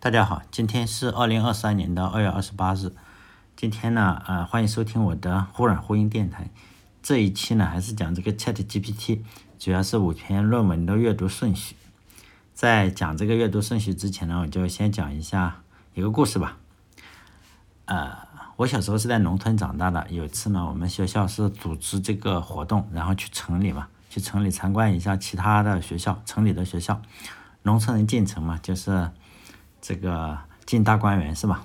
大家好，今天是二零二三年的二月二十八日。今天呢，呃，欢迎收听我的忽软忽硬电台。这一期呢，还是讲这个 Chat GPT，主要是五篇论文的阅读顺序。在讲这个阅读顺序之前呢，我就先讲一下一个故事吧。呃，我小时候是在农村长大的。有一次呢，我们学校是组织这个活动，然后去城里嘛，去城里参观一下其他的学校，城里的学校。农村人进城嘛，就是这个进大观园是吧？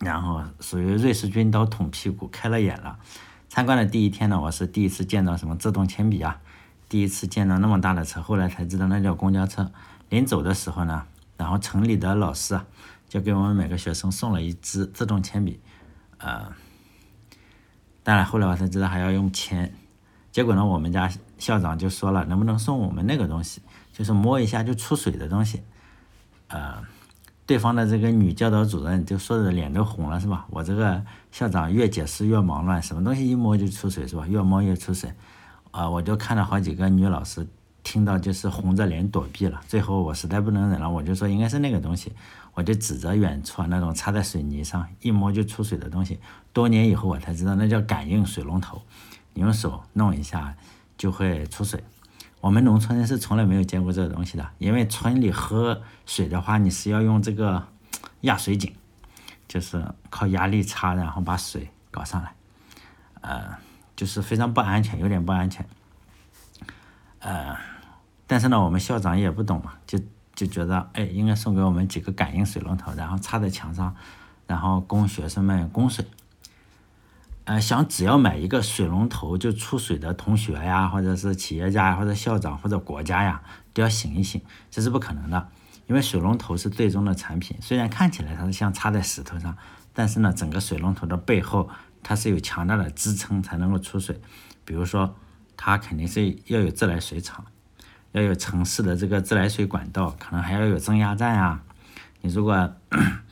然后属于瑞士军刀捅屁股，开了眼了。参观的第一天呢，我是第一次见到什么自动铅笔啊，第一次见到那么大的车，后来才知道那叫公交车。临走的时候呢，然后城里的老师啊，就给我们每个学生送了一支自动铅笔，呃，当然后来我才知道还要用铅。结果呢，我们家校长就说了，能不能送我们那个东西？就是摸一下就出水的东西，呃，对方的这个女教导主任就说的脸都红了，是吧？我这个校长越解释越忙乱，什么东西一摸就出水，是吧？越摸越出水，啊，我就看到好几个女老师听到就是红着脸躲避了。最后我实在不能忍了，我就说应该是那个东西，我就指着远处那种插在水泥上一摸就出水的东西。多年以后我才知道那叫感应水龙头，你用手弄一下就会出水。我们农村人是从来没有见过这个东西的，因为村里喝水的话，你是要用这个压水井，就是靠压力插，然后把水搞上来，呃，就是非常不安全，有点不安全。呃，但是呢，我们校长也不懂嘛，就就觉得，哎，应该送给我们几个感应水龙头，然后插在墙上，然后供学生们供水。呃，想只要买一个水龙头就出水的同学呀，或者是企业家呀，或者校长或者国家呀，都要醒一醒，这是不可能的。因为水龙头是最终的产品，虽然看起来它是像插在石头上，但是呢，整个水龙头的背后它是有强大的支撑才能够出水。比如说，它肯定是要有自来水厂，要有城市的这个自来水管道，可能还要有增压站啊。你如果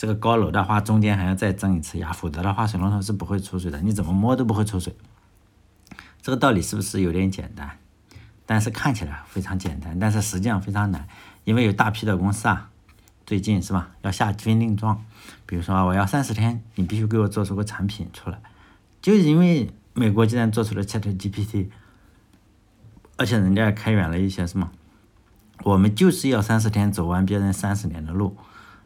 这个高楼的话，中间还要再增一次压，否则的话，水龙头是不会出水的。你怎么摸都不会出水。这个道理是不是有点简单？但是看起来非常简单，但是实际上非常难，因为有大批的公司啊，最近是吧，要下军令状，比如说我要三十天，你必须给我做出个产品出来。就因为美国既然做出了 Chat GPT，而且人家开源了一些什么，我们就是要三十天走完别人三十年的路。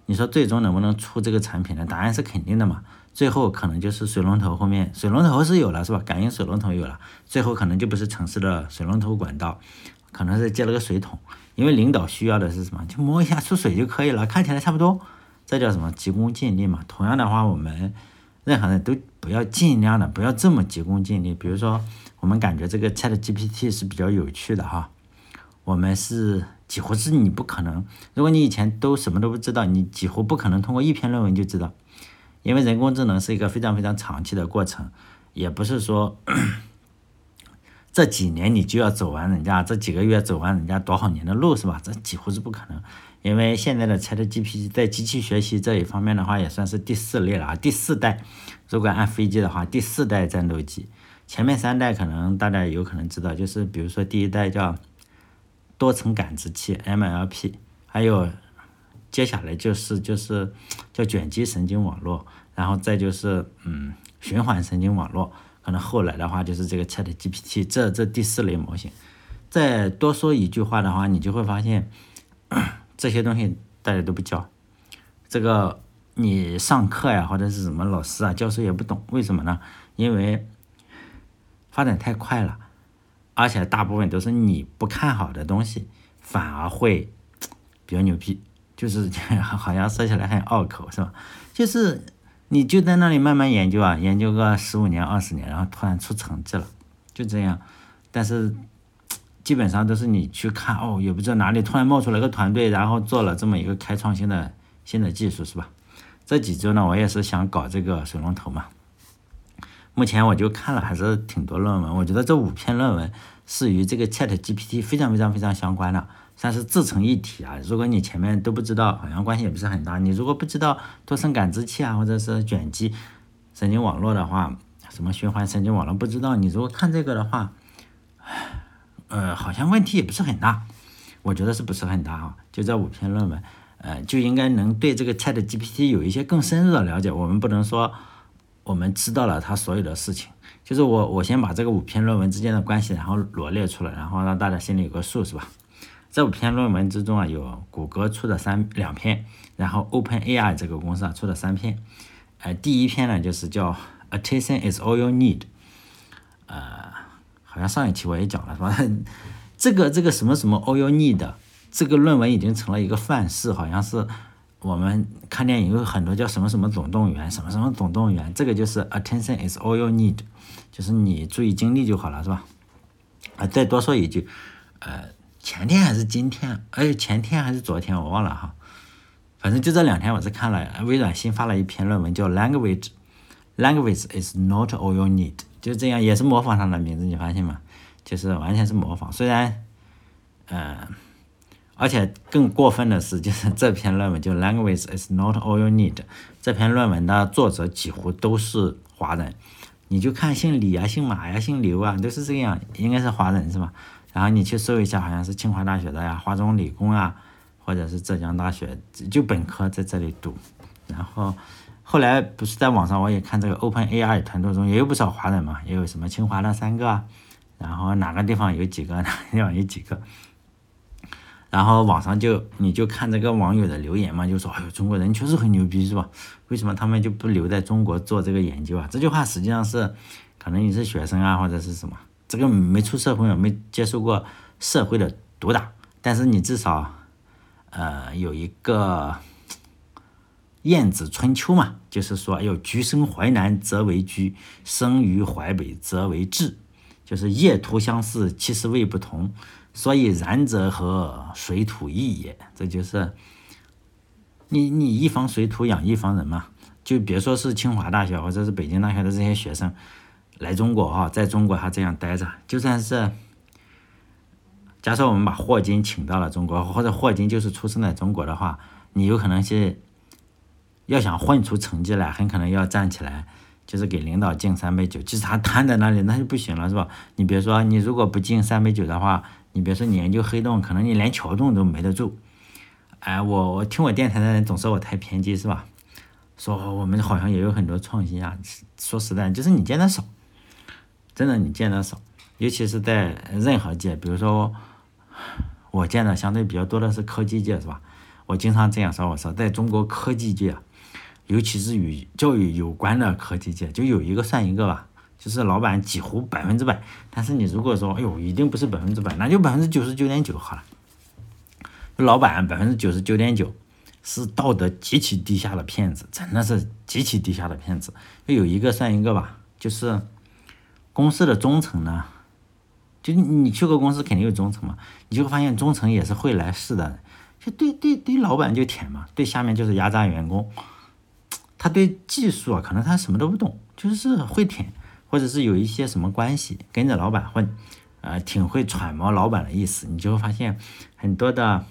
你说最终能不能出这个产品呢？答案是肯定的嘛。最后可能就是水龙头后面，水龙头是有了是吧？感应水龙头有了，最后可能就不是城市的水龙头管道，可能是接了个水桶。因为领导需要的是什么？就摸一下出水就可以了，看起来差不多。这叫什么？急功近利嘛。同样的话，我们任何人都不要尽量的不要这么急功近利。比如说，我们感觉这个 Chat GPT 是比较有趣的哈，我们是。几乎是你不可能，如果你以前都什么都不知道，你几乎不可能通过一篇论文就知道，因为人工智能是一个非常非常长期的过程，也不是说 这几年你就要走完人家这几个月走完人家多少年的路是吧？这几乎是不可能，因为现在的 ChatGPT 在机器学习这一方面的话，也算是第四类了啊，第四代，如果按飞机的话，第四代战斗机，前面三代可能大家有可能知道，就是比如说第一代叫。多层感知器 MLP，还有接下来就是就是叫卷积神经网络，然后再就是嗯循环神经网络，可能后来的话就是这个 ChatGPT 这这第四类模型。再多说一句话的话，你就会发现 这些东西大家都不教，这个你上课呀或者是什么老师啊教授也不懂，为什么呢？因为发展太快了。而且大部分都是你不看好的东西，反而会比较牛逼，就是 好像说起来很拗口，是吧？就是你就在那里慢慢研究啊，研究个十五年、二十年，然后突然出成绩了，就这样。但是基本上都是你去看哦，也不知道哪里突然冒出来个团队，然后做了这么一个开创性的新的技术，是吧？这几周呢，我也是想搞这个水龙头嘛。目前我就看了还是挺多论文，我觉得这五篇论文是与这个 Chat GPT 非常非常非常相关的，算是自成一体啊。如果你前面都不知道，好像关系也不是很大。你如果不知道多层感知器啊，或者是卷积神经网络的话，什么循环神经网络不知道，你如果看这个的话，呃，好像问题也不是很大。我觉得是不是很大啊？就这五篇论文，呃，就应该能对这个 Chat GPT 有一些更深入的了解。我们不能说我们知道了它所有的事情，就是我我先把这个五篇论文之间的关系，然后罗列出来，然后让大家心里有个数，是吧？这五篇论文之中啊，有谷歌出的三两篇，然后 OpenAI 这个公司啊出的三篇。呃，第一篇呢就是叫 Attention is all you need。呃，好像上一期我也讲了，是吧？这个这个什么什么 all you need。这个论文已经成了一个范式，好像是我们看电影有很多叫什么什么总动员，什么什么总动员，这个就是 attention is all you need，就是你注意精力就好了，是吧？啊，再多说一句，呃，前天还是今天，哎，前天还是昨天我忘了哈，反正就这两天我是看了微软新发了一篇论文，叫 language，language is not all you need，就这样也是模仿它的名字，你发现吗？就是完全是模仿，虽然，嗯。而且更过分的是，就是这篇论文就 Language is not all you need。这篇论文的作者几乎都是华人，你就看姓李啊、姓马呀、姓刘啊，都是这样，应该是华人是吧？然后你去搜一下，好像是清华大学的呀、华中理工啊，或者是浙江大学，就本科在这里读。然后后来不是在网上我也看这个 OpenAI 团队中也有不少华人嘛，也有什么清华的三个，然后哪个地方有几个，哪个地方有几个。然后网上就你就看这个网友的留言嘛，就说哎呦中国人确实很牛逼是吧？为什么他们就不留在中国做这个研究啊？这句话实际上是，可能你是学生啊或者是什么，这个没出社会没接受过社会的毒打，但是你至少，呃有一个晏子春秋嘛，就是说哎呦居生淮南则为居，生于淮北则为志，就是业图相似，其实味不同。所以然则和水土异也，这就是你你一方水土养一方人嘛。就别说是清华大学或者是北京大学的这些学生来中国哈，在中国他这样待着，就算是假设我们把霍金请到了中国，或者霍金就是出生在中国的话，你有可能是要想混出成绩来，很可能要站起来。就是给领导敬三杯酒，其实他瘫在那里那就不行了，是吧？你别说，你如果不敬三杯酒的话，你别说你研究黑洞，可能你连桥洞都没得住。哎，我我听我电台的人总说我太偏激，是吧？说我们好像也有很多创新啊。说实在，就是你见的少，真的你见的少，尤其是在任何界，比如说我见的相对比较多的是科技界，是吧？我经常这样说，我说在中国科技界。尤其是与教育有关的科技界，就有一个算一个吧，就是老板几乎百分之百。但是你如果说，哎呦，一定不是百分之百，那就百分之九十九点九好了。老板百分之九十九点九是道德极其低下的骗子，真的是极其低下的骗子。就有一个算一个吧，就是公司的中层呢，就你去过公司肯定有中层嘛，你就会发现中层也是会来事的，就对对对，老板就舔嘛，对下面就是压榨员工。他对技术啊，可能他什么都不懂，就是会舔，或者是有一些什么关系跟着老板混，呃，挺会揣摩老板的意思。你就会发现很多的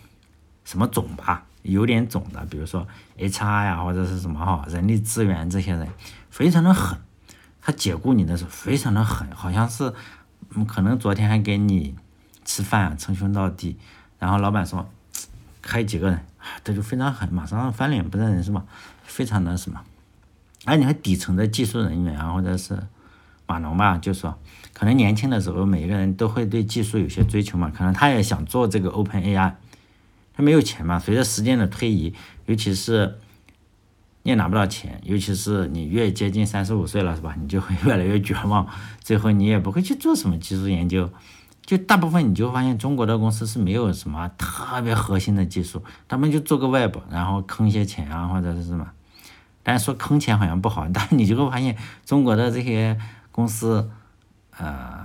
什么总吧，有点总的，比如说 HR 呀，或者是什么哈，人力资源这些人非常的狠，他解雇你的时候非常的狠，好像是可能昨天还给你吃饭啊称兄道弟，然后老板说开几个人，这就非常狠，马上翻脸不认人是吧？非常的什么，而你还底层的技术人员啊，或者是码农吧，就说可能年轻的时候，每个人都会对技术有些追求嘛，可能他也想做这个 Open AI，他没有钱嘛。随着时间的推移，尤其是你也拿不到钱，尤其是你越接近三十五岁了，是吧？你就会 越来越绝望，最后你也不会去做什么技术研究，就大部分你就发现中国的公司是没有什么特别核心的技术，他们就做个 Web，然后坑一些钱啊，或者是什么。但是说坑钱好像不好，但是你就会发现中国的这些公司，呃，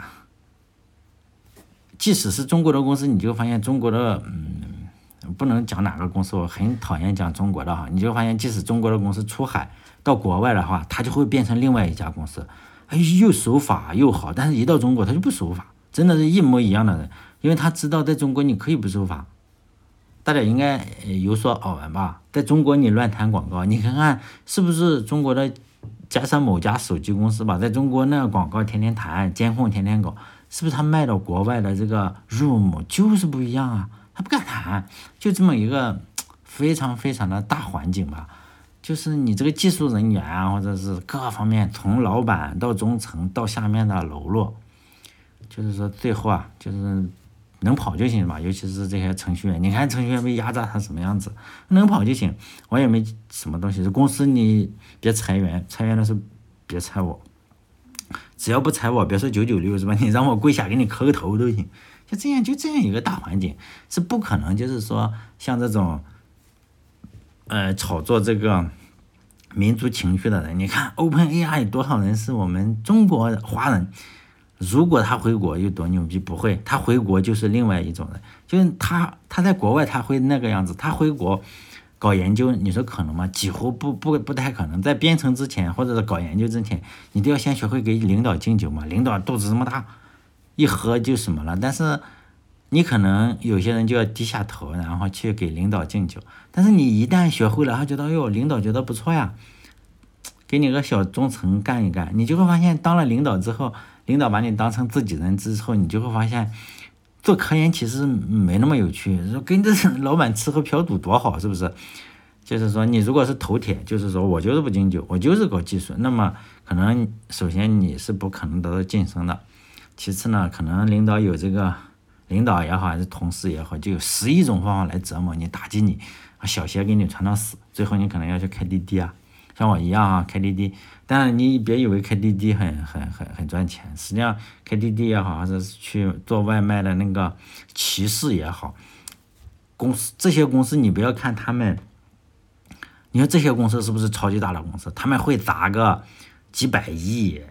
即使是中国的公司，你就发现中国的，嗯，不能讲哪个公司，我很讨厌讲中国的哈，你就发现即使中国的公司出海到国外的话，它就会变成另外一家公司，哎，又守法又好，但是一到中国它就不守法，真的是一模一样的人，因为他知道在中国你可以不守法。大家应该有所耳闻吧？在中国，你乱弹广告，你看看是不是中国的？加上某家手机公司吧，在中国那个广告天天弹，监控天天搞，是不是他卖到国外的这个 room 就是不一样啊？他不敢谈，就这么一个非常非常的大环境吧，就是你这个技术人员啊，或者是各方面，从老板到中层到下面的喽啰，就是说最后啊，就是能跑就行吧，尤其是这些程序员，你看程序员被压榨成什么样子，能跑就行，我也没什么东西，公司你别裁员，裁员的时候别裁我。只要不裁我，别说九九六是吧？你让我跪下给你磕个头都行。就这样，就这样一个大环境，是不可能就是说像这种，呃，炒作这个民族情绪的人。你看，Open AI 多少人是我们中国华人？如果他回国有多牛逼？不会，他回国就是另外一种人。就是他，他在国外他会那个样子，他回国。搞研究，你说可能吗？几乎不不不太可能。在编程之前，或者是搞研究之前，你都要先学会给领导敬酒嘛。领导肚子这么大，一喝就什么了。但是你可能有些人就要低下头，然后去给领导敬酒。但是你一旦学会了，他觉得哟，领导觉得不错呀，给你个小中层干一干，你就会发现，当了领导之后，领导把你当成自己人之后，你就会发现。做科研其实没那么有趣，说跟着老板吃喝嫖赌多好，是不是？就是说，你如果是头铁，就是说我就是不敬酒，我就是搞技术，那么可能首先你是不可能得到晋升的。其次呢，可能领导有这个领导也好，还是同事也好，就有十亿种方法来折磨你、打击你，小鞋给你穿到死，最后你可能要去开滴滴啊。像我一样啊，开滴滴，但是你别以为开滴滴很很很很赚钱，实际上开滴滴也好，还是去做外卖的那个骑士也好，公司这些公司你不要看他们，你说这些公司是不是超级大的公司？他们会砸个几百亿，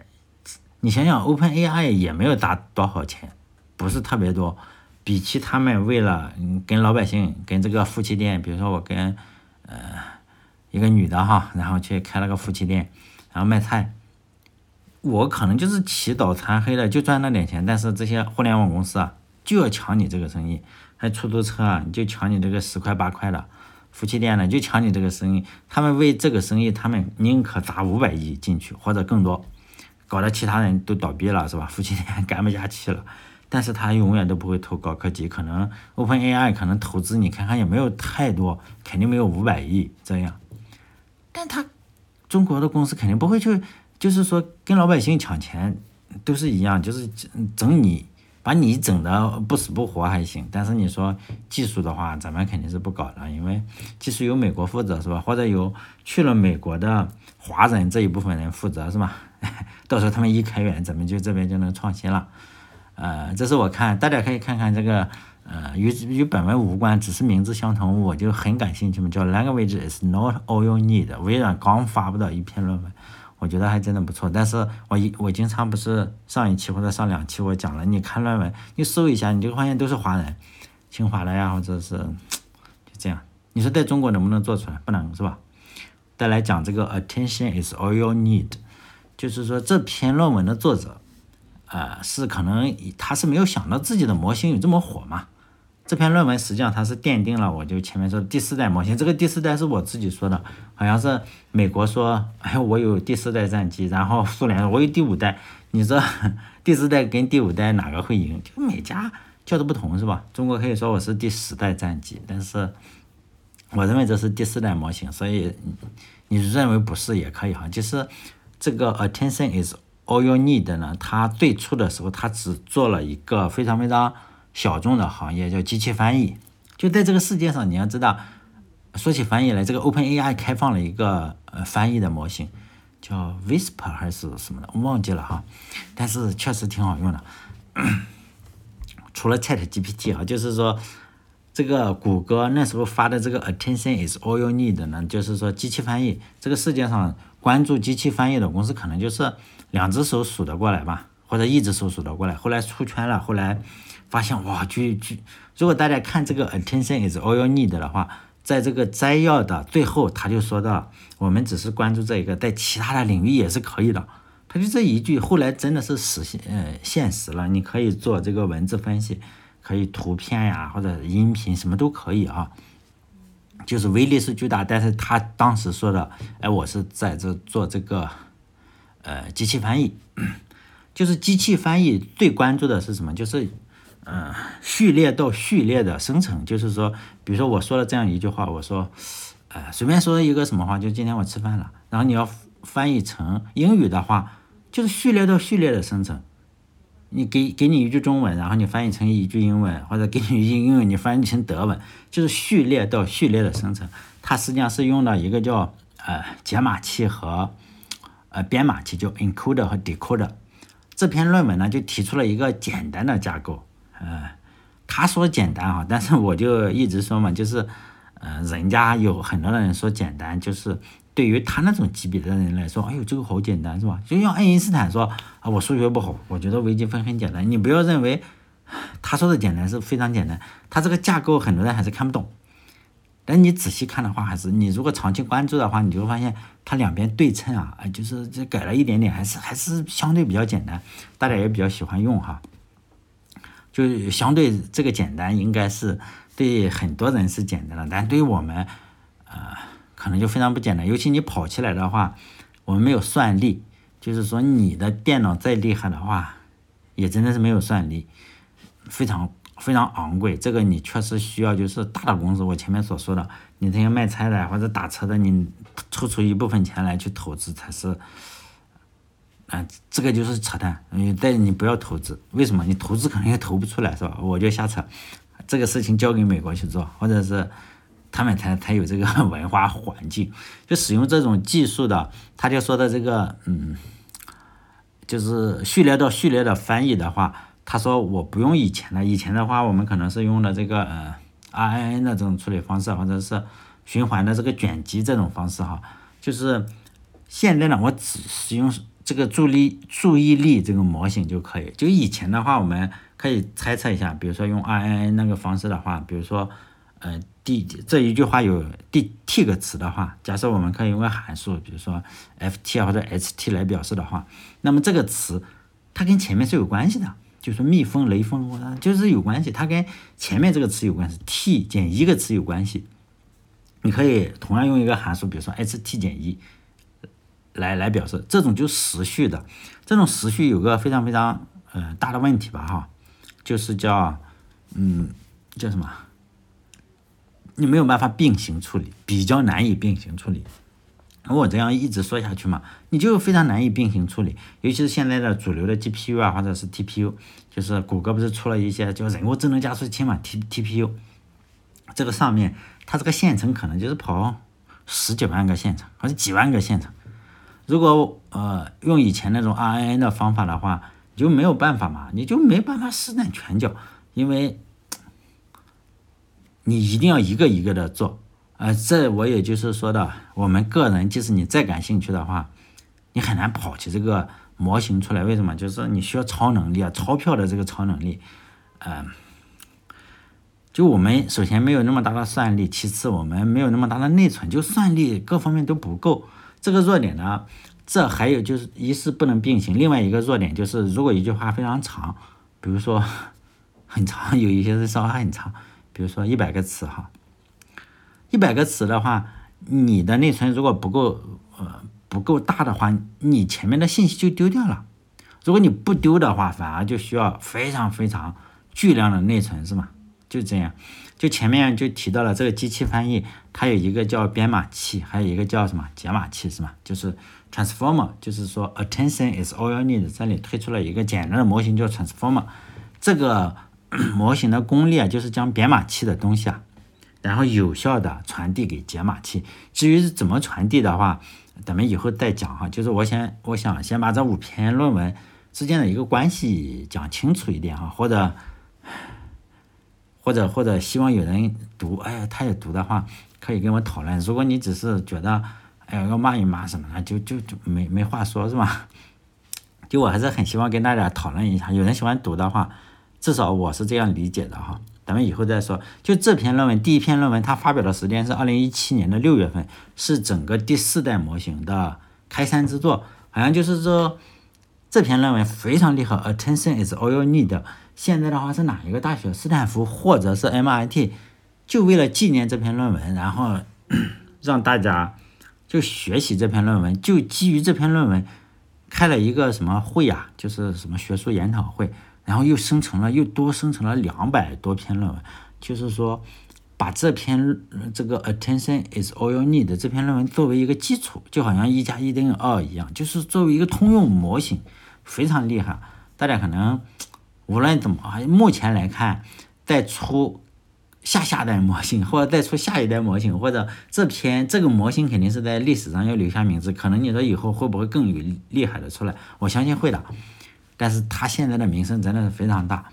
你想想，Open AI 也没有砸多少钱，不是特别多，比起他们为了跟老百姓跟这个夫妻店，比如说我跟呃。一个女的哈，然后去开了个夫妻店，然后卖菜。我可能就是起早贪黑的，就赚那点钱。但是这些互联网公司啊，就要抢你这个生意。还出租车啊，就抢你这个十块八块的。夫妻店呢，就抢你这个生意。他们为这个生意，他们宁可砸五百亿进去或者更多，搞得其他人都倒闭了，是吧？夫妻店 干不下去了。但是他永远都不会投高科技，可能 Open AI 可能投资你看看也没有太多，肯定没有五百亿这样。但他中国的公司肯定不会去，就是说跟老百姓抢钱都是一样，就是整你，把你整的不死不活还行。但是你说技术的话，咱们肯定是不搞了，因为技术由美国负责是吧？或者由去了美国的华人这一部分人负责是吧？到时候他们一开源，咱们就这边就能创新了。呃，这是我看，大家可以看看这个。呃，与与本文无关，只是名字相同，我就很感兴趣嘛。叫 Language is not all you need。微软刚发布的一篇论文，我觉得还真的不错。但是我一我经常不是上一期或者上两期我讲了，你看论文，你搜一下，你就发现都是华人，清华的呀，或者是就这样。你说在中国能不能做出来？不能是吧？再来讲这个 Attention is all you need，就是说这篇论文的作者，呃，是可能他是没有想到自己的模型有这么火嘛。这篇论文实际上它是奠定了，我就前面说的第四代模型。这个第四代是我自己说的，好像是美国说，哎，我有第四代战机，然后苏联我有第五代。你说第四代跟第五代哪个会赢？就每家叫的不同是吧？中国可以说我是第十代战机，但是我认为这是第四代模型，所以你认为不是也可以哈。就是这个 attention is all you need 呢，它最初的时候它只做了一个非常非常。小众的行业叫机器翻译，就在这个世界上，你要知道，说起翻译来，这个 Open AI 开放了一个呃翻译的模型，叫 Whisper 还是什么的，我忘记了哈，但是确实挺好用的。除了 Chat GPT 啊，就是说这个谷歌那时候发的这个 Attention is all you need 呢，就是说机器翻译，这个世界上关注机器翻译的公司可能就是两只手数得过来吧，或者一只手数得过来，后来出圈了，后来。发现哇，居居如果大家看这个 attention is all you need 的话，在这个摘要的最后，他就说到，我们只是关注这一个，在其他的领域也是可以的。他就这一句，后来真的是实现呃现实了。你可以做这个文字分析，可以图片呀或者音频什么都可以啊，就是威力是巨大。但是他当时说的，哎，我是在这做这个呃机器翻译，就是机器翻译最关注的是什么？就是。嗯，序列到序列的生成，就是说，比如说我说了这样一句话，我说，呃，随便说一个什么话，就今天我吃饭了，然后你要翻译成英语的话，就是序列到序列的生成。你给给你一句中文，然后你翻译成一句英文，或者给你一句英文，你翻译成德文，就是序列到序列的生成。它实际上是用了一个叫呃解码器和呃编码器，叫 encoder 和 decoder。这篇论文呢就提出了一个简单的架构，呃，他说简单哈，但是我就一直说嘛，就是呃人家有很多的人说简单，就是。对于他那种级别的人来说，哎呦，这个好简单是吧？就像爱因斯坦说啊，我数学不好，我觉得微积分很简单。你不要认为他说的简单是非常简单，他这个架构很多人还是看不懂。但你仔细看的话，还是你如果长期关注的话，你就会发现它两边对称啊，就是这改了一点点，还是还是相对比较简单，大家也比较喜欢用哈。就相对这个简单，应该是对很多人是简单的，但对于我们，呃。可能就非常不简单，尤其你跑起来的话，我们没有算力，就是说你的电脑再厉害的话，也真的是没有算力，非常非常昂贵。这个你确实需要就是大的公司，我前面所说的，你这些卖菜的或者打车的，你抽出一部分钱来去投资才是，啊，这个就是扯淡。嗯，但你不要投资，为什么？你投资可能也投不出来，是吧？我就瞎扯，这个事情交给美国去做，或者是。他们才才有这个 文化环境，就使用这种技术的，他就说的这个，嗯，就是序列到序列的翻译的话，他说我不用以前的，以前的话我们可能是用的这个呃 RNN 的这种处理方式，或者是循环的这个卷积这种方式哈，就是现在呢，我只使用这个注意注意力这个模型就可以。就以前的话，我们可以猜测一下，比如说用 RNN 那个方式的话，比如说。呃，第这一句话有第 t 个词的话，假设我们可以用个函数，比如说 ft 或者 ht 来表示的话，那么这个词它跟前面是有关系的，就是蜜蜂、雷锋，就是有关系，它跟前面这个词有关系，t 减一个词有关系。你可以同样用一个函数，比如说 ht 减一来来表示，这种就时序的，这种时序有个非常非常呃大的问题吧哈，就是叫嗯叫什么？你没有办法并行处理，比较难以并行处理。我这样一直说下去嘛，你就非常难以并行处理。尤其是现在的主流的 GPU 啊，或者是 TPU，就是谷歌不是出了一些叫人工智能加速器嘛，T TPU。这个上面它这个线程可能就是跑十几万个线程，或者几万个线程。如果呃用以前那种 RNN 的方法的话，你就没有办法嘛，你就没办法施展拳脚，因为。你一定要一个一个的做，呃，这我也就是说的，我们个人即使你再感兴趣的话，你很难跑起这个模型出来。为什么？就是你需要超能力啊，钞票的这个超能力，嗯，就我们首先没有那么大的算力，其次我们没有那么大的内存，就算力各方面都不够。这个弱点呢，这还有就是一是不能并行，另外一个弱点就是如果一句话非常长，比如说 很长，有一些是稍微很长。比如说一百个词哈，一百个词的话，你的内存如果不够，呃，不够大的话，你前面的信息就丢掉了。如果你不丢的话，反而就需要非常非常巨量的内存，是吗？就这样，就前面就提到了这个机器翻译，它有一个叫编码器，还有一个叫什么解码器，是吗？就是 transformer，就是说 attention is all you need，这里推出了一个简单的模型叫 transformer，这个。模型的功力啊，就是将编码器的东西啊，然后有效的传递给解码器。至于是怎么传递的话，咱们以后再讲哈。就是我先，我想先把这五篇论文之间的一个关系讲清楚一点哈，或者，或者或者希望有人读，哎呀，他也读的话，可以跟我讨论。如果你只是觉得，哎呀，要骂一骂什么的，就就就没没话说是吧？就我还是很希望跟大家讨论一下，有人喜欢读的话。至少我是这样理解的哈，咱们以后再说。就这篇论文，第一篇论文它发表的时间是二零一七年的六月份，是整个第四代模型的开山之作。好像就是说这篇论文非常厉害，Attention is all you need。现在的话是哪一个大学？斯坦福或者是 MIT？就为了纪念这篇论文，然后 让大家就学习这篇论文，就基于这篇论文开了一个什么会呀？就是什么学术研讨会。然后又生成了又多生成了两百多篇论文，就是说把这篇这个 attention is all you need 这篇论文作为一个基础，就好像一加一等于二一样，就是作为一个通用模型，非常厉害。大家可能无论怎么，目前来看，再出。下下代模型，或者再出下一代模型，或者这篇这个模型肯定是在历史上要留下名字。可能你说以后会不会更有厉害的出来？我相信会的。但是他现在的名声真的是非常大。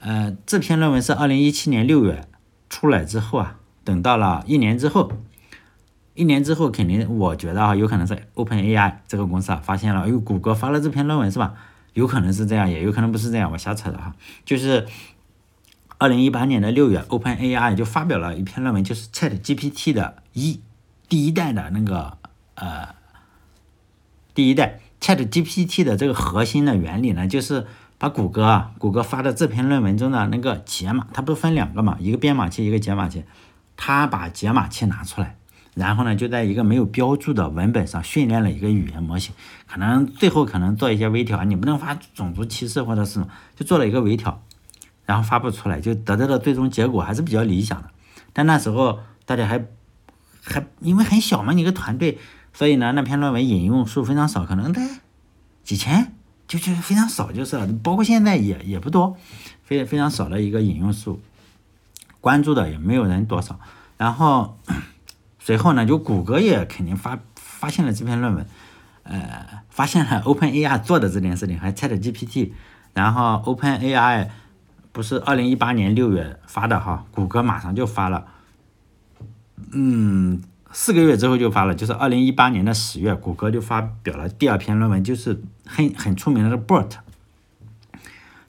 呃，这篇论文是二零一七年六月出来之后啊，等到了一年之后，一年之后肯定我觉得啊，有可能是 OpenAI 这个公司啊发现了，哎呦，谷歌发了这篇论文是吧？有可能是这样，也有可能不是这样，我瞎扯的哈，就是。二零一八年的六月，OpenAI 就发表了一篇论文，就是 ChatGPT 的一第一代的那个呃第一代 ChatGPT 的这个核心的原理呢，就是把谷歌啊谷歌发的这篇论文中的那个解码，它不是分两个嘛，一个编码器，一个解码器，它把解码器拿出来，然后呢就在一个没有标注的文本上训练了一个语言模型，可能最后可能做一些微调，你不能发种族歧视或者是就做了一个微调。然后发布出来，就得到的最终结果还是比较理想的。但那时候大家还还因为很小嘛，一个团队，所以呢那篇论文引用数非常少，可能在几千，就就非常少，就是了包括现在也也不多，非非常少的一个引用数，关注的也没有人多少。然后随后呢，就谷歌也肯定发发现了这篇论文，呃，发现了 OpenAI 做的这件事情，还 ChatGPT，然后 OpenAI。不是二零一八年六月发的哈，谷歌马上就发了，嗯，四个月之后就发了，就是二零一八年的十月，谷歌就发表了第二篇论文，就是很很出名的 BOT，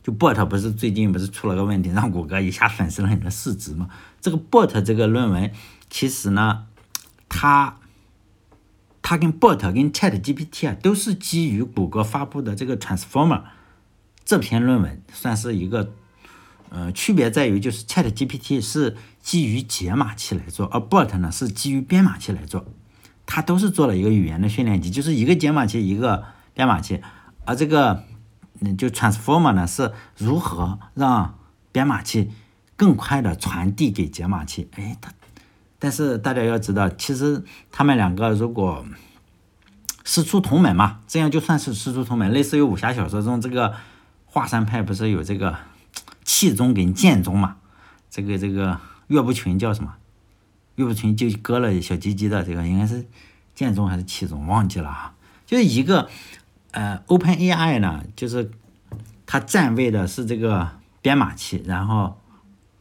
就 BOT 不是最近不是出了个问题，让谷歌一下损失了很多市值嘛？这个 BOT 这个论文其实呢，它它跟 BOT 跟 ChatGPT 啊都是基于谷歌发布的这个 Transformer 这篇论文，算是一个。呃，区别在于就是 Chat GPT 是基于解码器来做，而 Bot 呢是基于编码器来做，它都是做了一个语言的训练集，就是一个解码器一个编码器，而这个嗯就 Transformer 呢是如何让编码器更快的传递给解码器，哎，它，但是大家要知道，其实他们两个如果师出同门嘛，这样就算是师出同门，类似于武侠小说中这个华山派不是有这个。气宗跟剑宗嘛，这个这个岳不群叫什么？岳不群就割了小鸡鸡的这个应该是剑宗还是气宗，忘记了啊。就是一个呃，Open AI 呢，就是它站位的是这个编码器，然后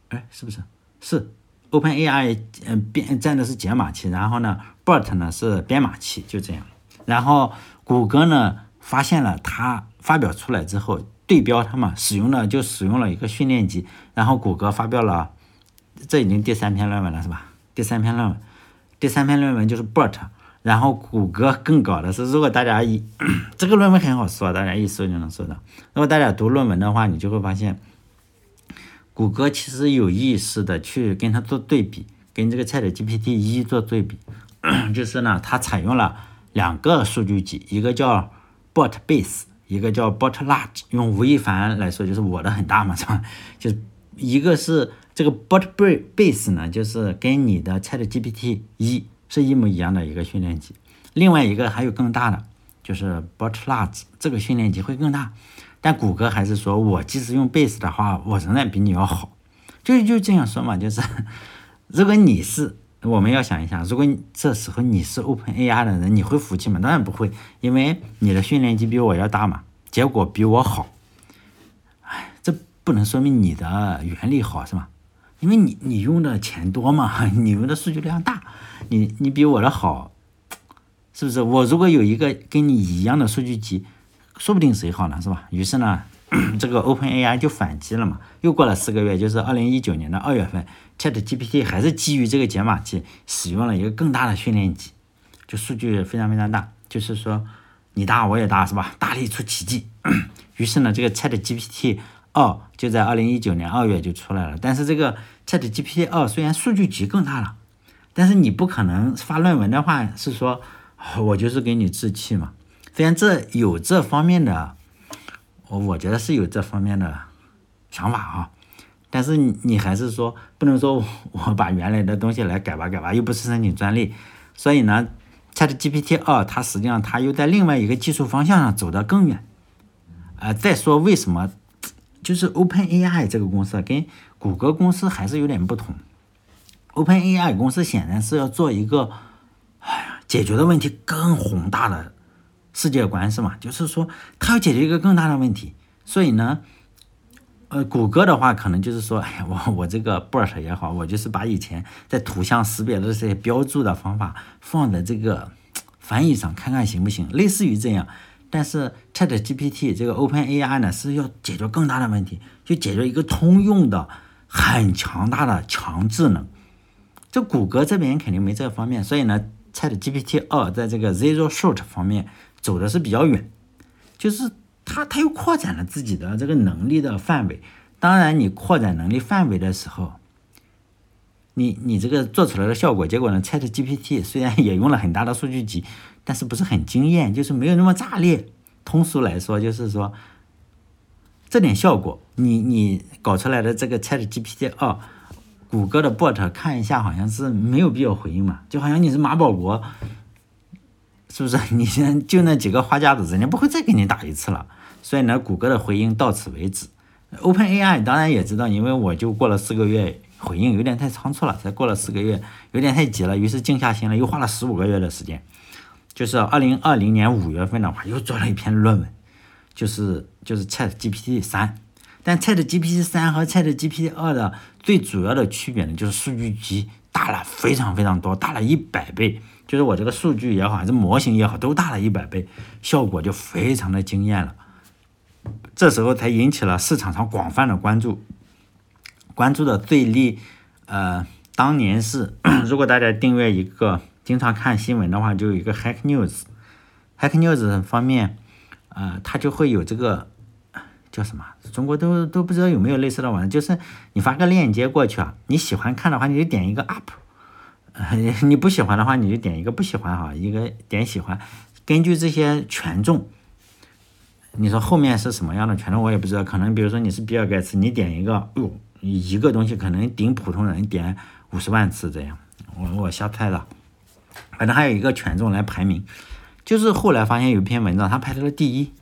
哎，是不是？是 Open AI 嗯编站的是解码器，然后呢，Bot 呢是编码器，就这样。然后谷歌呢发现了它发表出来之后。对标它嘛，使用了就使用了一个训练集，然后谷歌发表了，这已经第三篇论文了是吧？第三篇论文，第三篇论文就是 BOT，然后谷歌更搞的是，如果大家一 这个论文很好说，大家一搜就能搜到。如果大家读论文的话，你就会发现，谷歌其实有意识的去跟它做对比，跟这个 ChatGPT 一做对比，就是呢，它采用了两个数据集，一个叫 BOT Base。一个叫 Bot Large，用吴亦凡来说就是我的很大嘛，是吧？就一个是这个 Bot Base 呢，就是跟你的 Chat GPT 一是一模一样的一个训练集。另外一个还有更大的，就是 Bot Large，这个训练集会更大。但谷歌还是说我即使用 Base 的话，我仍然比你要好。就就这样说嘛，就是如果你是。我们要想一下，如果这时候你是 Open AI 的人，你会服气吗？当然不会，因为你的训练集比我要大嘛，结果比我好。哎，这不能说明你的原理好是吧？因为你你用的钱多嘛，你用的数据量大，你你比我的好，是不是？我如果有一个跟你一样的数据集，说不定谁好呢，是吧？于是呢。这个 OpenAI 就反击了嘛，又过了四个月，就是二零一九年的二月份，ChatGPT 还是基于这个解码器，使用了一个更大的训练集，就数据非常非常大，就是说你大我也大，是吧？大力出奇迹。于是呢，这个 ChatGPT 二就在二零一九年二月就出来了。但是这个 ChatGPT 二虽然数据集更大了，但是你不可能发论文的话是说我就是给你置气嘛。虽然这有这方面的。我我觉得是有这方面的想法啊。但是你还是说不能说 我把原来的东西来改吧改吧，又不是申请专利，所以呢，ChatGPT 二它实际上它又在另外一个技术方向上走得更远。啊，再说为什么，就是 OpenAI 这个公司跟谷歌公司还是有点不同。OpenAI 公司显然是要做一个，哎呀，解决的问题更宏大的世界观是吗？就是说，它要解决一个更大的问题，所以呢。呃，谷歌的话可能就是说，哎呀，我我这个 BERT 也好，我就是把以前在图像识别的这些标注的方法放在这个翻译上，看看行不行，类似于这样。但是 ChatGPT 这个 OpenAI 呢是要解决更大的问题，就解决一个通用的很强大的强智能。这谷歌这边肯定没这方面，所以呢，ChatGPT 二在这个 Zero Shot 方面走的是比较远，就是。他他又扩展了自己的这个能力的范围。当然，你扩展能力范围的时候，你你这个做出来的效果，结果呢？Chat GPT 虽然也用了很大的数据集，但是不是很惊艳，就是没有那么炸裂。通俗来说，就是说这点效果，你你搞出来的这个 Chat GPT 二，谷歌的 bot 看一下，好像是没有必要回应嘛，就好像你是马保国。是不是？你现在就那几个花架子，人家不会再给你打一次了。所以呢，谷歌的回应到此为止。OpenAI 当然也知道，因为我就过了四个月，回应有点太仓促了，才过了四个月，有点太急了，于是静下心来，又花了十五个月的时间。就是二零二零年五月份的话，又做了一篇论文，就是就是 ChatGPT 三。但 ChatGPT 三和 ChatGPT 二的最主要的区别呢，就是数据集大了非常非常多，大了一百倍。就是我这个数据也好，还是模型也好，都大了一百倍，效果就非常的惊艳了。这时候才引起了市场上广泛的关注，关注的最厉，呃，当年是，如果大家订阅一个经常看新闻的话，就有一个 Hack News，Hack News 方面，呃，它就会有这个叫什么？中国都都不知道有没有类似的网站，就是你发个链接过去啊，你喜欢看的话，你就点一个 Up。你不喜欢的话，你就点一个不喜欢哈，一个点喜欢。根据这些权重，你说后面是什么样的权重，我也不知道。可能比如说你是比尔盖茨，你点一个，哟，一个东西可能顶普通人点五十万次这样。我我瞎猜的，反正还有一个权重来排名。就是后来发现有一篇文章，他排到了第一，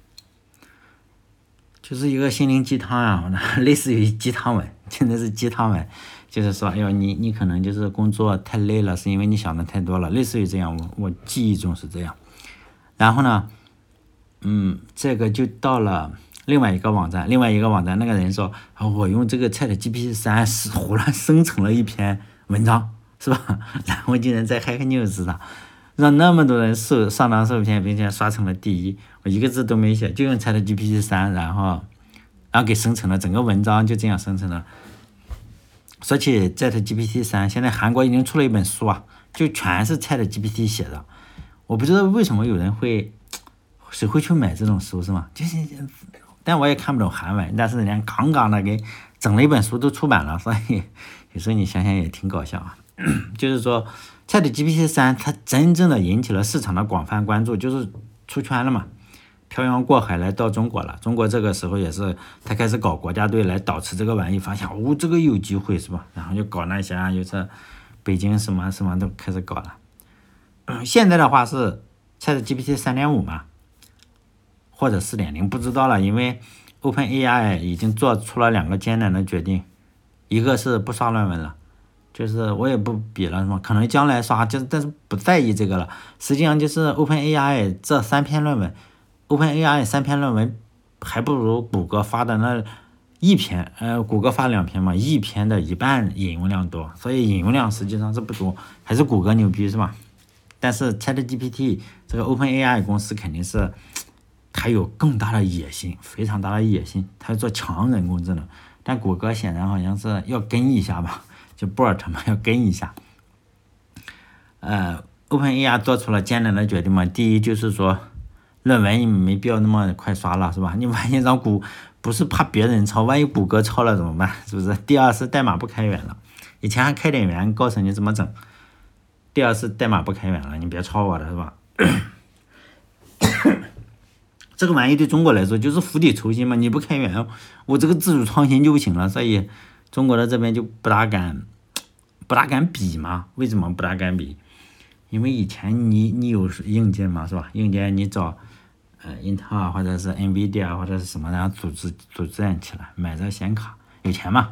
就是一个心灵鸡汤啊，类似于鸡汤文，真的是鸡汤文。就是说，哎呦，你你可能就是工作太累了，是因为你想的太多了，类似于这样，我我记忆中是这样。然后呢，嗯，这个就到了另外一个网站，另外一个网站那个人说，我用这个 Chat GPT 三是胡乱生成了一篇文章，是吧？然后竟然在 Hack News 上让那么多人受上当受骗，并且刷成了第一，我一个字都没写，就用 Chat GPT 三，然后然后给生成了整个文章，就这样生成了。说起 Chat GPT 三，现在韩国已经出了一本书啊，就全是 Chat GPT 写的。我不知道为什么有人会，谁会去买这种书是吗？就是，但我也看不懂韩文，但是人家杠杠的给整了一本书都出版了，所以 有时候你想想也挺搞笑啊。就是说 Chat GPT 三它真正的引起了市场的广泛关注，就是出圈了嘛。漂洋过海来到中国了，中国这个时候也是他开始搞国家队来导持这个玩意，发现哦这个有机会是吧？然后就搞那些啊，就是北京什么什么都开始搞了。现在的话是 ChatGPT 三点五嘛，或者四点零不知道了，因为 OpenAI 已经做出了两个艰难的决定，一个是不刷论文了，就是我也不比了，什么？可能将来刷，就但是不在意这个了。实际上就是 OpenAI 这三篇论文。OpenAI 三篇论文还不如谷歌发的那一篇，呃，谷歌发两篇嘛，一篇的一半引用量多，所以引用量实际上是不多，还是谷歌牛逼是吧？但是 ChatGPT 这个 OpenAI 公司肯定是，它有更大的野心，非常大的野心，它要做强人工智能，但谷歌显然好像是要跟一下吧，就 BERT 嘛，要跟一下。呃，OpenAI 做出了艰难的决定嘛，第一就是说。论文你没必要那么快刷了，是吧？你万一让谷不是怕别人抄，万一谷歌抄了怎么办？是不是？第二是代码不开源了，以前还开点源告诉你怎么整，第二是代码不开源了，你别抄我的是吧？这个玩意对中国来说就是釜底抽薪嘛，你不开源，我这个自主创新就不行了，所以中国的这边就不大敢，不大敢比嘛。为什么不大敢比？因为以前你你有硬件嘛，是吧？硬件你找呃英特尔或者是 NVIDIA 或者是什么，然后组织组建起来，买这个显卡，有钱嘛？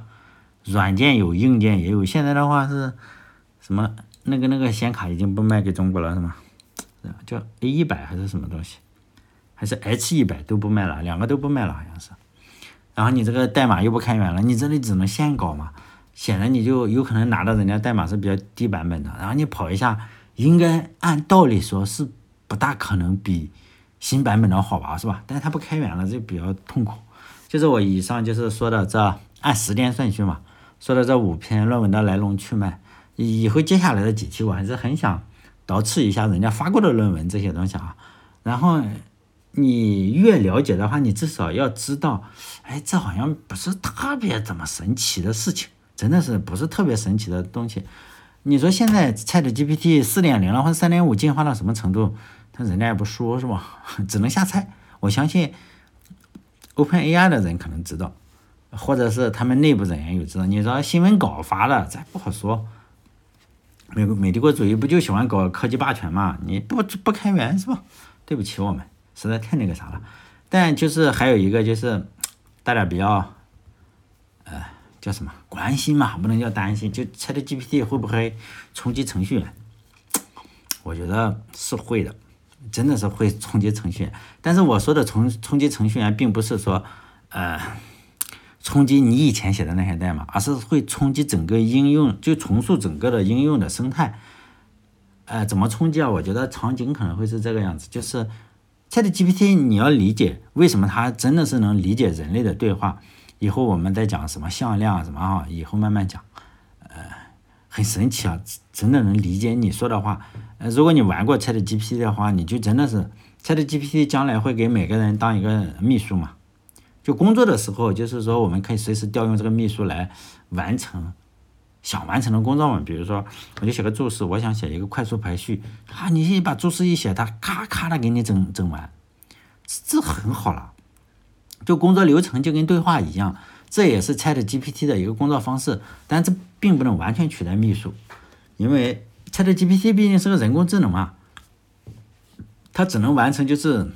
软件有，硬件也有。现在的话是什么？那个那个显卡已经不卖给中国了，是吗？叫 A 一百还是什么东西？还是 H 一百都不卖了，两个都不卖了，好像是。然后你这个代码又不开源了，你这里只能现搞嘛，显然你就有可能拿到人家代码是比较低版本的，然后你跑一下，应该按道理说是不大可能比新版本的好吧，是吧？但是它不开源了，就比较痛苦。就是我以上就是说的这按时间顺序嘛，说的这五篇论文的来龙去脉，以后接下来的几期我还是很想倒刺一下人家发过的论文这些东西啊，然后。你越了解的话，你至少要知道，哎，这好像不是特别怎么神奇的事情，真的是不是特别神奇的东西。你说现在 Chat GPT 四点零了或者三点五进化到什么程度，人家也不说，是吧？只能瞎猜。我相信 Open AI 的人可能知道，或者是他们内部人员有知道。你说新闻稿发的，咱不好说。美美帝国主义不就喜欢搞科技霸权嘛？你不不开源是吧？对不起我们。实在太那个啥了，但就是还有一个就是大家比较，呃，叫什么关心嘛，不能叫担心，就 ChatGPT 会不会冲击程序员？我觉得是会的，真的是会冲击程序员。但是我说的冲冲击程序员，并不是说呃冲击你以前写的那些代码，而是会冲击整个应用，就重塑整个的应用的生态。呃，怎么冲击啊？我觉得场景可能会是这个样子，就是。ChatGPT，你要理解为什么它真的是能理解人类的对话。以后我们再讲什么向量什么啊，以后慢慢讲。很神奇啊，真的能理解你说的话。呃，如果你玩过 ChatGPT 的话，你就真的是 ChatGPT 将来会给每个人当一个秘书嘛。就工作的时候，就是说我们可以随时调用这个秘书来完成。想完成的工作嘛，比如说，我就写个注释，我想写一个快速排序，啊，你把注释一写，它咔咔的给你整整完，这很好了。就工作流程就跟对话一样，这也是 Chat GPT 的一个工作方式，但这并不能完全取代秘书，因为 Chat GPT 毕竟是个人工智能嘛，它只能完成就是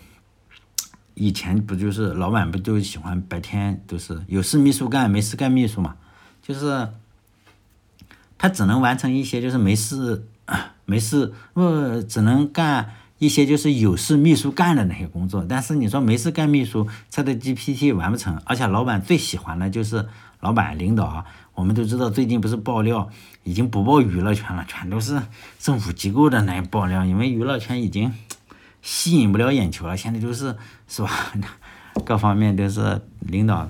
以前不就是老板不就喜欢白天都是有事秘书干，没事干秘书嘛，就是。他只能完成一些就是没事没事，呃，只能干一些就是有事秘书干的那些工作。但是你说没事干秘书，他的 GPT 完不成。而且老板最喜欢的就是老板领导啊。我们都知道最近不是爆料，已经不报娱乐圈了，全都是政府机构的那爆料，因为娱乐圈已经吸引不了眼球了。现在就是是吧，各方面都是领导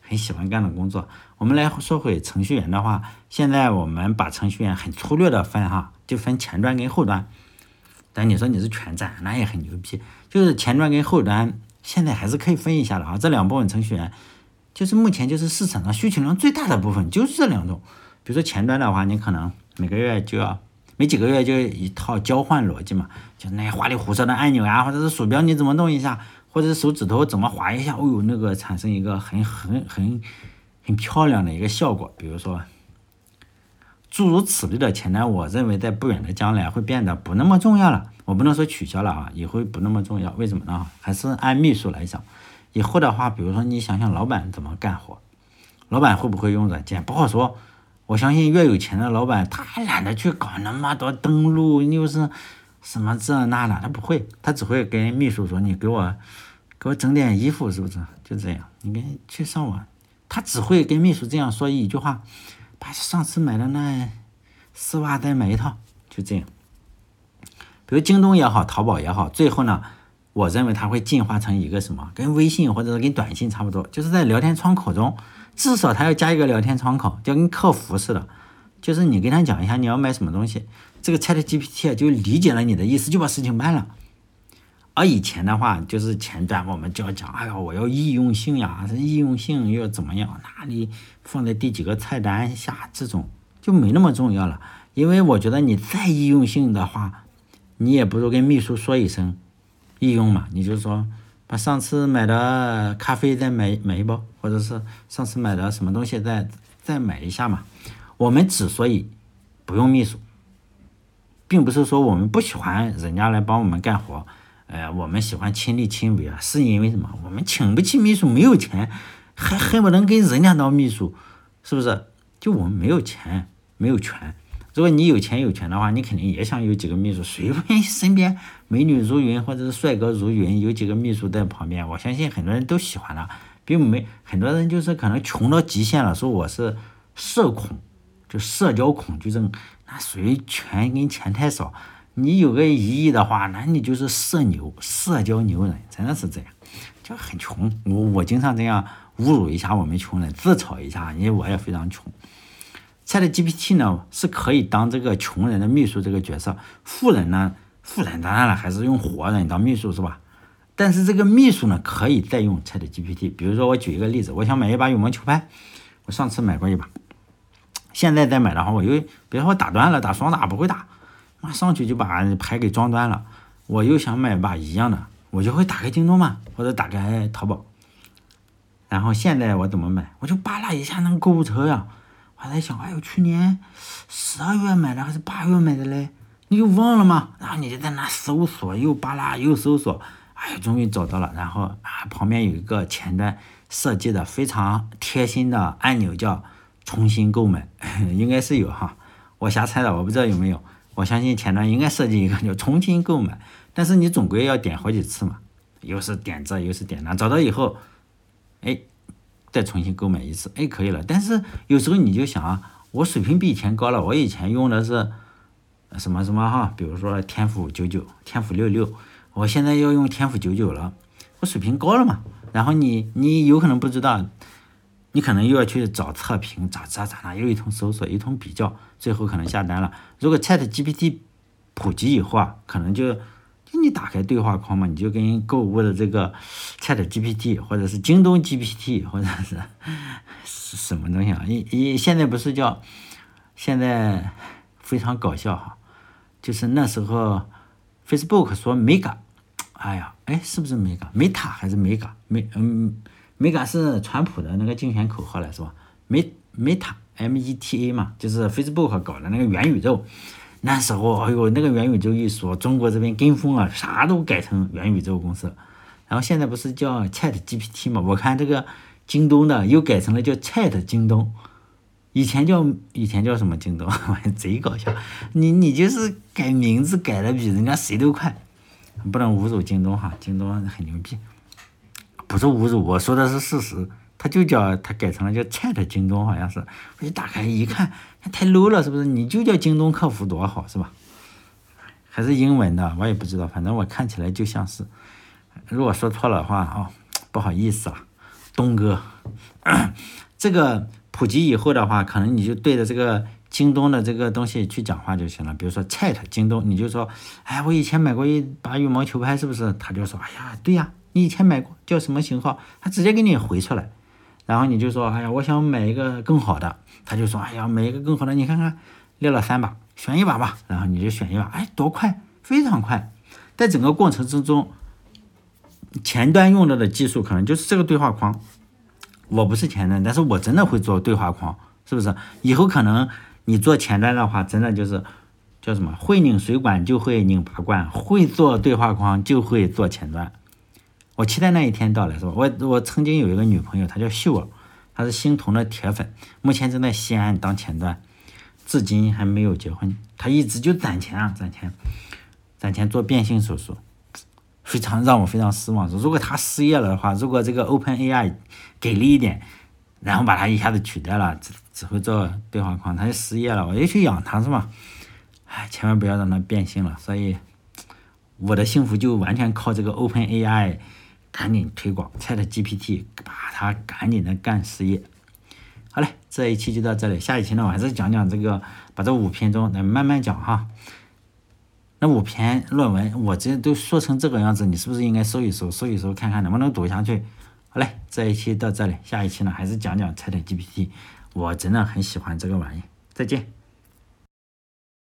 很喜欢干的工作。我们来说回程序员的话，现在我们把程序员很粗略的分哈，就分前端跟后端。但你说你是全站，那也很牛逼。就是前端跟后端，现在还是可以分一下的啊。这两部分程序员，就是目前就是市场上需求量最大的部分，就是这两种。比如说前端的话，你可能每个月就要，没几个月就一套交换逻辑嘛，就那些花里胡哨的按钮呀，或者是鼠标你怎么弄一下，或者是手指头怎么划一下，哦呦，那个产生一个很很很。很漂亮的一个效果，比如说诸如此类的前端，我认为在不远的将来会变得不那么重要了。我不能说取消了啊，也会不那么重要。为什么呢？还是按秘书来讲，以后的话，比如说你想想老板怎么干活，老板会不会用软件？不好说。我相信越有钱的老板，他懒得去搞那么多登录，又是什么这那的，他不会，他只会跟秘书说：“你给我给我整点衣服，是不是？”就这样，你跟去上网。他只会跟秘书这样说一句话，把上次买的那丝袜再买一套，就这样。比如京东也好，淘宝也好，最后呢，我认为它会进化成一个什么，跟微信或者是跟短信差不多，就是在聊天窗口中，至少它要加一个聊天窗口，就跟客服似的，就是你跟他讲一下你要买什么东西，这个 Chat GPT 就理解了你的意思，就把事情办了。而以前的话，就是前端我们就要讲，哎呀，我要易用性呀，这易用性要怎么样？哪里放在第几个菜单下？这种就没那么重要了。因为我觉得你再易用性的话，你也不如跟秘书说一声易用嘛，你就说把上次买的咖啡再买买一包，或者是上次买的什么东西再再买一下嘛。我们之所以不用秘书，并不是说我们不喜欢人家来帮我们干活，呃，我们喜欢亲力亲为啊，是因为什么？我们请不起秘书，没有钱，还恨不能给人家当秘书，是不是？就我们没有钱，没有权。如果你有钱有权的话，你肯定也想有几个秘书，谁不愿意身边美女如云或者是帅哥如云，有几个秘书在旁边？我相信很多人都喜欢的，并没很多人就是可能穷到极限了，说我是社恐，就社交恐惧症，那属于权跟钱太少。你有个一亿的话，那你就是社牛，社交牛人，真的是这样，就很穷。我我经常这样侮辱一下我们穷人，自嘲一下，因为我也非常穷。ChatGPT 呢是可以当这个穷人的秘书这个角色，富人呢，富人当然了还是用活人当秘书是吧？但是这个秘书呢可以再用 ChatGPT，比如说我举一个例子，我想买一把羽毛球拍，我上次买过一把，现在再买的话，我又比如说我打断了，打双打不会打，妈上去就把牌给装端了，我又想买把一样的，我就会打开京东嘛，或者打开淘宝，然后现在我怎么买？我就扒拉一下那个购物车呀。我在想，哎呦，去年十二月买的还是八月买的嘞？你又忘了吗？然后你就在那搜索，又扒拉又搜索，哎，终于找到了。然后啊，旁边有一个前端设计的非常贴心的按钮，叫重新购买，应该是有哈。我瞎猜的，我不知道有没有。我相信前端应该设计一个叫重新购买，但是你总归要点好几次嘛，又是点这又是点那，找到以后，哎。再重新购买一次，哎，可以了。但是有时候你就想啊，我水平比以前高了。我以前用的是什么什么哈，比如说天府九九、天府六六，我现在要用天府九九了，我水平高了嘛。然后你你有可能不知道，你可能又要去找测评，咋咋咋那，又一通搜索，一通比较，最后可能下单了。如果 Chat GPT 普及以后啊，可能就。就你打开对话框嘛，你就跟购物的这个 Chat GPT，或者是京东 GPT，或者是什么东西啊？一一现在不是叫现在非常搞笑哈，就是那时候 Facebook 说 Mega，哎呀，哎是不是 Mega？Meta 还是 Mega？美嗯，Mega 是川普的那个竞选口号了是吧？Me Meta M E T A 嘛，就是 Facebook 搞的那个元宇宙。那时候，哎呦，那个元宇宙一说，中国这边跟风啊，啥都改成元宇宙公司。然后现在不是叫 Chat GPT 嘛？我看这个京东的又改成了叫 Chat 京东，以前叫以前叫什么京东？贼搞笑！你你就是改名字改的比人家谁都快，不能侮辱京东哈，京东很牛逼，不是侮辱，我说的是事实。他就叫他改成了叫 Chat 京东，好像是。我一打开一看，太 low 了，是不是？你就叫京东客服多好，是吧？还是英文的，我也不知道，反正我看起来就像是。如果说错了话，哦，不好意思了，东哥。这个普及以后的话，可能你就对着这个京东的这个东西去讲话就行了。比如说 Chat 京东，你就说，哎，我以前买过一把羽毛球拍，是不是？他就说，哎呀，对呀，你以前买过，叫什么型号？他直接给你回出来。然后你就说，哎呀，我想买一个更好的。他就说，哎呀，买一个更好的，你看看，列了三把，选一把吧。然后你就选一把，哎，多快，非常快。在整个过程之中，前端用到的技术可能就是这个对话框。我不是前端，但是我真的会做对话框，是不是？以后可能你做前端的话，真的就是叫什么，会拧水管就会拧拔罐，会做对话框就会做前端。我期待那一天到来，是吧？我我曾经有一个女朋友，她叫秀儿，她是星童的铁粉，目前正在西安当前端，至今还没有结婚。她一直就攒钱啊，攒钱，攒钱做变性手术，非常让我非常失望。如果她失业了的话，如果这个 Open AI 给力一点，然后把她一下子取代了，只只会做对话框，她就失业了，我就去养她，是吧？哎，千万不要让她变性了。所以我的幸福就完全靠这个 Open AI。赶紧推广 Chat GPT，把它赶紧的干事业。好嘞，这一期就到这里，下一期呢，我还是讲讲这个，把这五篇中来慢慢讲哈。那五篇论文，我这都说成这个样子，你是不是应该搜一搜，搜一搜，看看能不能读下去？好嘞，这一期到这里，下一期呢，还是讲讲 Chat GPT，我真的很喜欢这个玩意。再见。